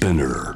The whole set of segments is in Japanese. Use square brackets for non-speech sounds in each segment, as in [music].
Spinner.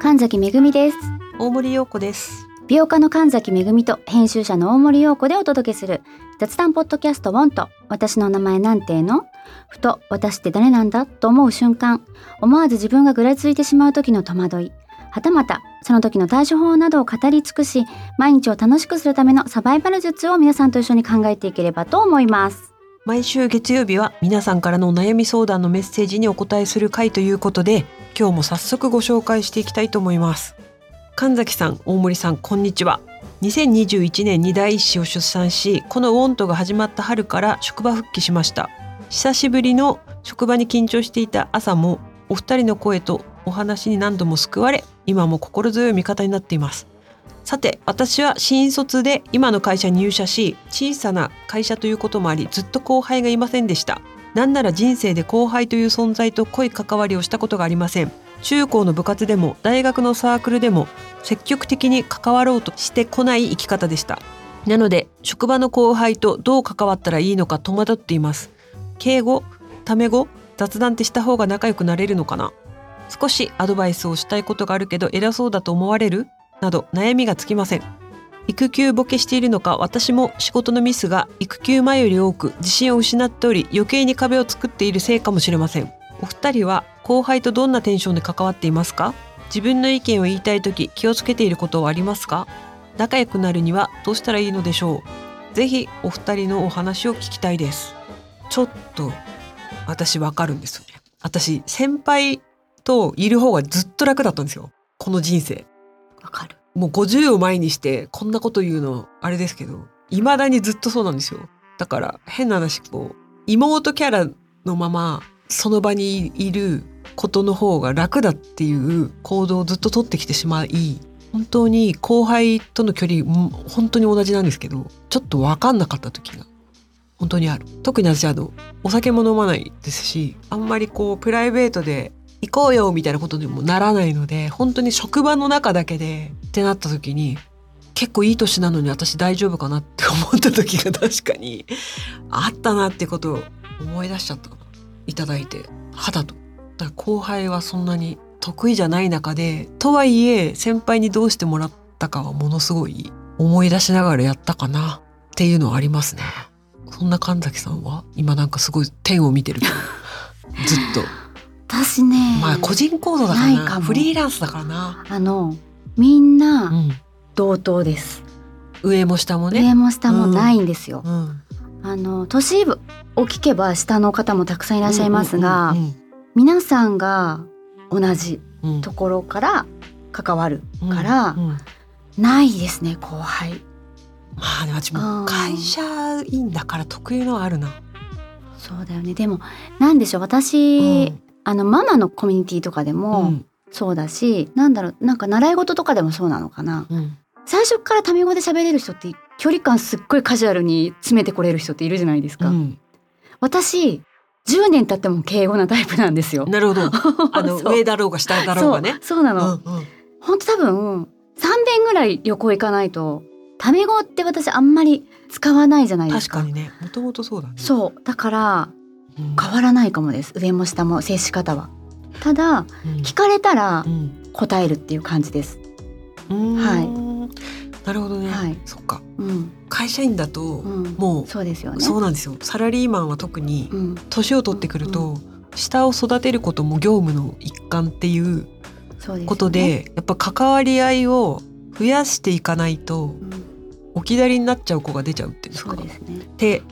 神崎めぐみです。大森洋子です。美容家の神崎めぐみと編集者の大森洋子でお届けする雑談ポッドキャストウォンと私の名前なんての？ふと私って誰なんだ？と思う瞬間。思わず自分がぐらついてしまう時の戸惑い。はたまたその時の対処法などを語り尽くし毎日を楽しくするためのサバイバル術を皆さんと一緒に考えていければと思います毎週月曜日は皆さんからのお悩み相談のメッセージにお答えする回ということで、今日も早速ご紹介していきたいと思います。神崎さん、大森さん、こんにちは。2021年に第一子を出産し、このウォントが始まった春から職場復帰しました。久しぶりの職場に緊張していた朝も、お二人の声とお話に何度も救われ、今も心強い味方になっています。さて私は新卒で今の会社に入社し小さな会社ということもありずっと後輩がいませんでした。なんなら人生で後輩という存在と濃い関わりをしたことがありません。中高の部活でも大学のサークルでも積極的に関わろうとしてこない生き方でした。なので職場の後輩とどう関わったらいいのか戸惑っています。敬語タメ語雑談ってした方が仲良くなれるのかな。少しアドバイスをしたいことがあるけど偉そうだと思われる？など悩みがつきません。育休ボケしているのか私も仕事のミスが育休前より多く自信を失っており余計に壁を作っているせいかもしれません。お二人は後輩とどんなテンションで関わっていますか？自分の意見を言いたい時気をつけていることはありますか？仲良くなるにはどうしたらいいのでしょう？ぜひお二人のお話を聞きたいです。ちょっと私わかるんですよね。私先輩といる方がずっと楽だったんですよ。この人生。かる。もう50を前にしてこんなこと言うのあれですけど未だにずっとそうなんですよ。だから変な話こう妹キャラのままその場にいることの方が楽だっていう行動をずっと取ってきてしまい本当に後輩との距離本当に同じなんですけどちょっと分かんなかった時が本当にある。特に私あのお酒も飲まないですしあんまりこうプライベートで行こうよみたいなことにもならないので本当に職場の中だけでってなった時に結構いい年なのに私大丈夫かなって思った時が確かにあったなってことを思い出しちゃったいただいて肌と。だから後輩はそんなに得意じゃない中でとはいえ先輩にどうしてもらったかはものすごい思い出しながらやったかなっていうのはありますね。そんな神崎さんは今なんかすごい天を見てるけどずっと [laughs] 私ねまあ個人行動だからな。フリーランスだからな、あのみんう、なん。同等です、上も下もね、上も下もないんですよ、うん、あの都市部を聞けば下の方もたくさんいらっしゃいますが、うん皆さんが同じうん。うんところから関わるから、うんうん。ないですね後輩。まあね私うん。も会社員だから得意のはあるな、そうだよね。でもなんでしょう。私、うんあのママのコミュニティとかでもそうだし、なんだろうなんか習い事とかでもそうなのかな。うん。最初からタメ語で喋れる人って距離感すっごいカジュアルに詰めてこれる人っているじゃないですか、うん。私10年経っても敬語なタイプなんですよ。なるほど。[laughs] あの上だろうが下だろうがね。そうなの、うんうん。本当多分3遍ぐらい旅行行かないとタメ語って私あんまり使わないじゃないですか。確かにね。もともとそうだね。そう。だからうん変わらないかもです。上も下も接し方は。ただうん。聞かれたらうん。答えるっていう感じです。うん。はい。なるほどね、はい。そっか。うん、会社員だと、うん、もうそうですよね。そうなんですよ。サラリーマンは特にうん、年を取ってくると、下を育てることも業務の一環っていうことで、やっぱ関わり合いを増やしていかないとうん、置き去りになっちゃう子が出ちゃうっていうんですかそうで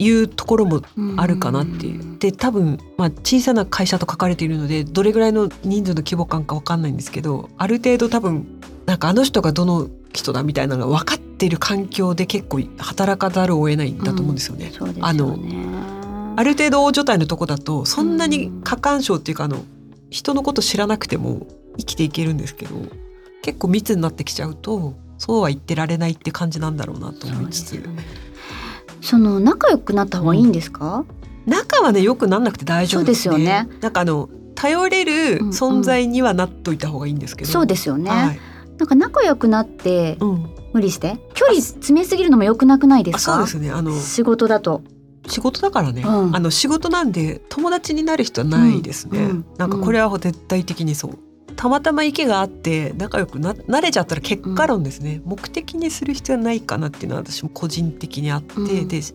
いうところもあるかなっていう。ん。で多分、まあ、小さな会社と書かれているのでどれぐらいの人数の規模感かわかんないんですけどある程度多分なんかあの人がどの人だみたいなのが分かっている環境で結構働かざるを得ないんだと思うんですよね。よあのねある程度大所帯のとこだとそんなに過干渉っていうかあの人のこと知らなくても生きていけるんですけど結構密になってきちゃうとそうは言ってられないって感じなんだろうなと思いつつ、その仲良くなった方がいいんですか、仲はねよくなんなくて大丈夫ですね。そうですよね。なんかあの頼れる存在にはなっといた方がいいんですけど、そうですよね、はい。なんか仲良くなってうん、無理して？距離詰めすぎるのも良くなくないであすか？そうですね。あの仕事だと。仕事だからね、うん。あの仕事なんで友達になる人はないですね、うん。うん。なんかこれは絶対的にそうたまたま意見があって仲良くな慣れちゃったら結果論ですね、目的にする必要はないかなっていうのは私も個人的にあって、うん。でし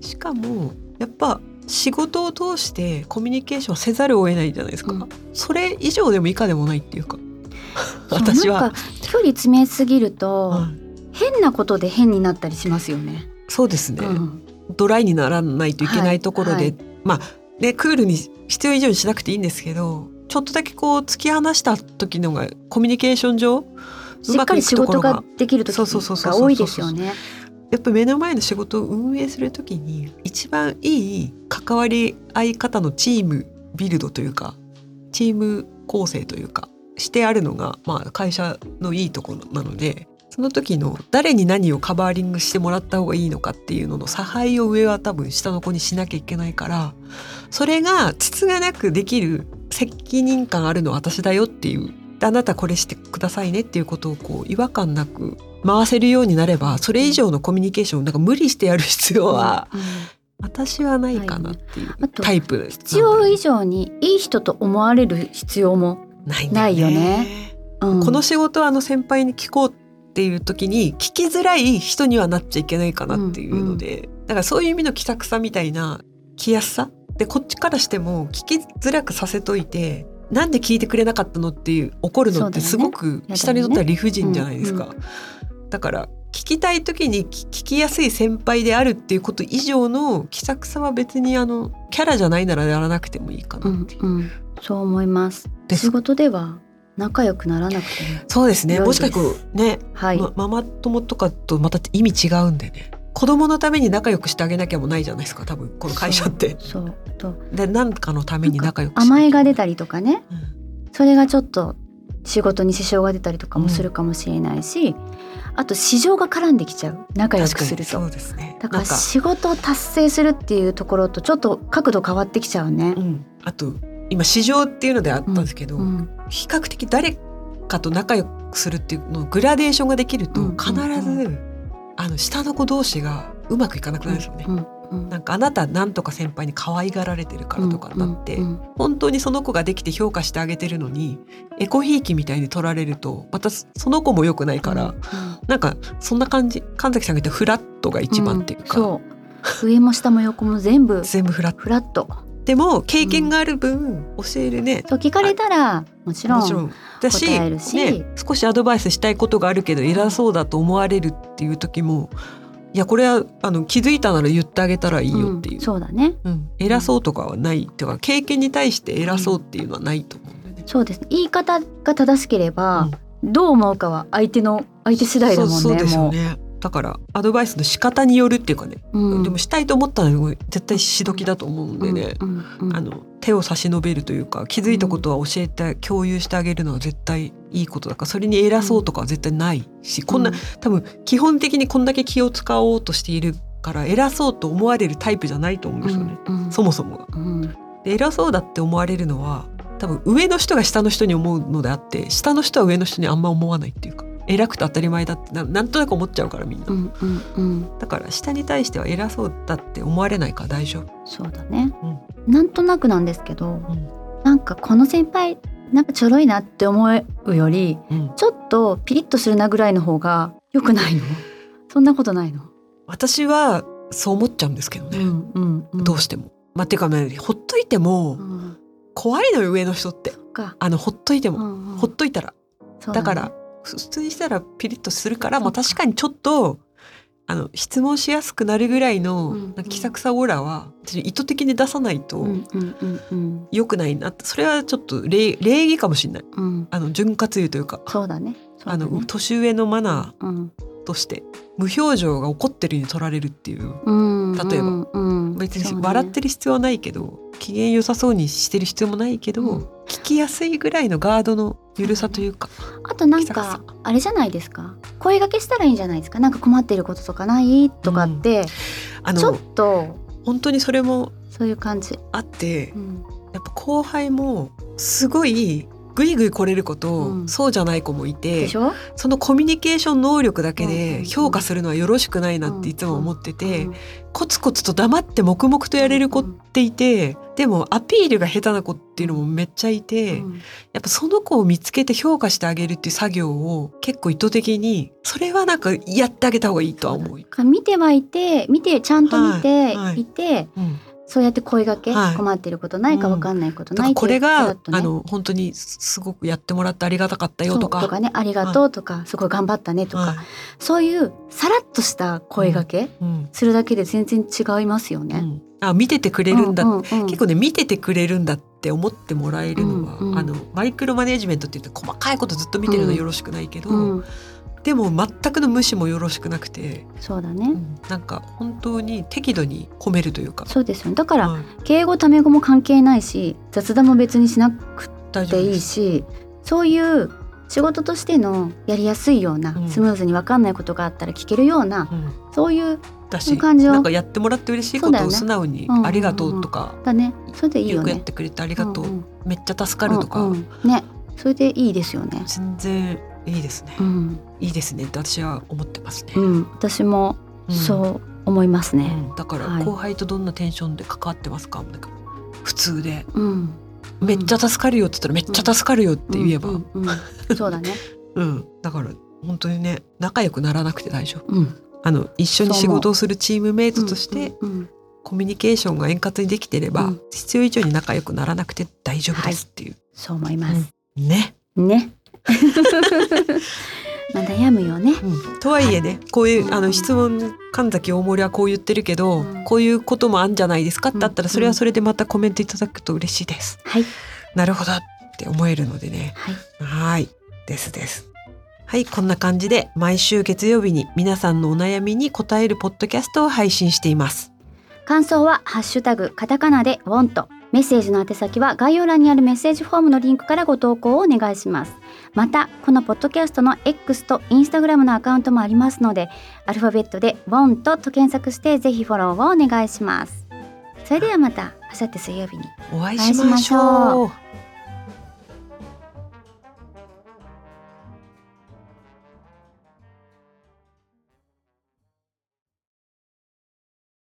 しかもやっぱ仕事を通してコミュニケーションせざるを得ないじゃないですか、うん。それ以上でも以下でもないっていうか。私は。距離詰めすぎると、はい。変なことで変になったりしますよね。そうですね、うん。ドライにならないといけないところで、はい。はい。まあねクールに必要以上にしなくていいんですけどちょっとだけこう突き放した時のがコミュニケーション上しっかり仕事ができる時そうそうそうそうが多いですよね。やっぱ目の前の仕事を運営する時に一番いい関わり合い方のチームビルドというかチーム構成というかしてあるのが、まあ、会社のいいところなのでその時の誰に何をカバーリングしてもらった方がいいのかっていうのの差配を上は多分下の子にしなきゃいけないからそれがつがなくできる責任感あるのは私だよっていう。であなたこれしてくださいねっていうことをこう違和感なく回せるようになればそれ以上のコミュニケーションをなんか無理してやる必要はうん。私はないかなっていう。タイプ必要以上にいい人と思われる必要も、ないよないよね。うん。この仕事はあの先輩に聞こうっていう時に聞きづらい人にはなっちゃいけないかなっていうので、だからそういう意味の気さくさみたいな気やすさ。でこっちからしても聞きづらくさせといてなんで聞いてくれなかったのっていう怒るのってすごく下にとっては理不尽じゃないですか。うんだから聞きたい時に聞聞きやすい先輩であるっていうこと以上の気さくさは別にあのキャラじゃないならやらなくてもいいかうなんっていう。うん、そう思います。仕事では仲良くならなくても。そうですね。もしかしねはい、ま、ママ友とかとまた意味違うんでね。子供のために仲良くしてあげなきゃもないじゃないですか多分この会社って。そうとで何かのために仲良く甘えが出り、たりとかね。うん。それがちょっと仕事に支障が出たりとかもするかもしれないし、あと市場が絡んできちゃう。仲良くすると。そうですね。だから仕事を達成するっていうところとちょっと角度変わってきちゃうね。う。ん、あと今市場っていうのであったんですけど、うん比較的誰かと仲良くするっていうのグラデーションができるとうん。必ず、うん。あの下の子同士がうまくいかなくなるんですよね。なんかあなたなんとか先輩に可愛がられてるからとかなって、本当にその子ができて評価してあげてるのにエコひいきみたいに取られるとまたその子も良くないから、うん。なんかそんな感じ神崎さんが言ったフラットが一番っていうか、う。上も下も横も全部全部フラット。フラットでも経験がある分教えるね、そう聞かれたらもちろんだし答えるし。ね、少しアドバイスしたいことがあるけど偉そうだと思われるっていう時もいやこれはあの気づいたなら言ってあげたらいいよっていう、んそうだね。うん。偉そうとかはないっていうか経験に対して偉そうっていうのはないと思うんだよね。そうです。ね言い方が正しければ、どう思うかは相手の相手次第だもんねそうそうですよもねだからアドバイスの仕方によるっていうかね、う、うん。でもしたいと思ったら絶対しどきだと思うんでね、うんうんうん。あの手を差し伸べるというか気づいたことは教えて共有してあげるのは絶対いいことだからそれに偉そうとかは絶対ないし、こんなう多分基本的にこんだけ気を使おうとしているから偉そうと思われるタイプじゃないと思うんですよね、うんうん。そもそもが。うん。で偉そうだって思われるのは多分上の人が下の人に思うのであって下の人は上の人にあんま思わないっていうか偉くて当たり前だってななんとなく思っちゃうからみんな、うんうんうん。だから下に対しては偉そうだって思われないから大丈夫。そうだね、なんとなくなんですけど、ん。なんかこの先輩なんかちょろいなって思うよりうん。ちょっとピリッとするなぐらいの方が良くないの？[laughs] そんなことないの、私はそう思っちゃうんですけどね、んうんうん。どうしても。まあ、てかねほっといてもうん。怖いのよ上の人って。か、あのほっといても、うんうん。ほっといたら。だから普通にしたらピリッとするから、まあ、確かにちょっとあの質問しやすくなるぐらいの、うんなんか気さくさオーラは私意図的に出さないとうんうんうんうん。良くないなって。それはちょっと礼礼儀かもしれない。うん。あの潤滑油というか。そうだね。そうあの年上のマナうん。ーとして無表情が怒ってるに取られるっていううん例えば。うん。うん別に笑ってる必要はないけど、機嫌良さそうにしてる必要もないけど、うん。聞きやすいぐらいのガードの緩さというか、あとなんかあれじゃないですか？声掛けしたらいいんじゃないですか？なんか困ってることとかない？とかって、あちょっのと本当にそれもそういう感じ、あってうん。やっぱ後輩もすごいぐいぐい来れる子と、うん。そうじゃない子もいてそのコミュニケーション能力だけうんうんうん。で評価するのはよろしくないなっていつも思ってて、うんコツコツと黙って黙々とやれる子っていて、でもアピールが下手な子っていうのもめっちゃいて、うんやっぱその子を見つけて評価してあげるっていう作業を結構意図的にそれはなんかやってあげた方がいいとは思う。か見てはいて見てちゃんと見てはい。はい。いて、うんそうやって声掛け、はい。困ってることないかうん。分かんないことないこれが、ね。あの本当にすごくやってもらってありがたかったよとか。とか。ねありがとうとか、すごい頑張ったねとか、はい。そういうさらっとした声掛けうん。するだけで全然違いますよね。うん。あ見ててくれるんだ、うんうんうん。結構ね見ててくれるんだって思ってもらえるのは、うんうんあのマイクロマネジメントって言って細かいことずっと見てるのはよろしくないけど、うん、でも全くの無視もよろしくなくて、そうだね、なんか本当に適度に褒めるというか、そうですよね。だから、はい敬語タメ語も関係ないし雑談も別にしなくていい。しそういう仕事としてのやりやすいような、うん。スムーズに分かんないことがあったら聞けるようなうん。そういうだしなんかやってもらって嬉しいことを素直にうんうんうんありがとうとか、だね。それでいいよくやってくれてありがとう、んん。めっちゃ助かるとか、うんうん。ね。それでいいですよね。全然いいですね、うん。いいですねって私は思ってますね。うん、私もうん。そう思いますね。うん。だからはい。後輩とどんなテンションで関わってますか？なんか普通で。うん、めっちゃ助かるよって言ったらめっちゃ助かるよって言えば、そうだね。[laughs] うん、だから本当にね仲良くならなくて大丈夫。うん、あの一緒に仕事をするチームメイトとしてコミュニケーションが円滑にできてれば、うん。必要以上に仲良くならなくて大丈夫ですっていう、そう思います。ね、ね。[laughs] まあ悩むよね。うん、とはいえねこういうあの質問神崎大森はこう言ってるけど、うんこういうこともあんじゃないですか？ってあったうんらそれはそれでまたコメントいただくと嬉しいです。はいなるほどって思えるのでねはいはいですです。はいこんな感じで毎週月曜日に皆さんのお悩みに答えるポッドキャストを配信しています。感想はハッシュタグカタカナでウォント。メッセージの宛先は概要欄にあるメッセージフォームのリンクからご投稿をお願いします。また、このポッドキャストの X と Instagram のアカウントもありますので、アルファベットでウォントと検索してぜひフォローをお願いします。それではまた、明後日水曜日に。お会いしましょう。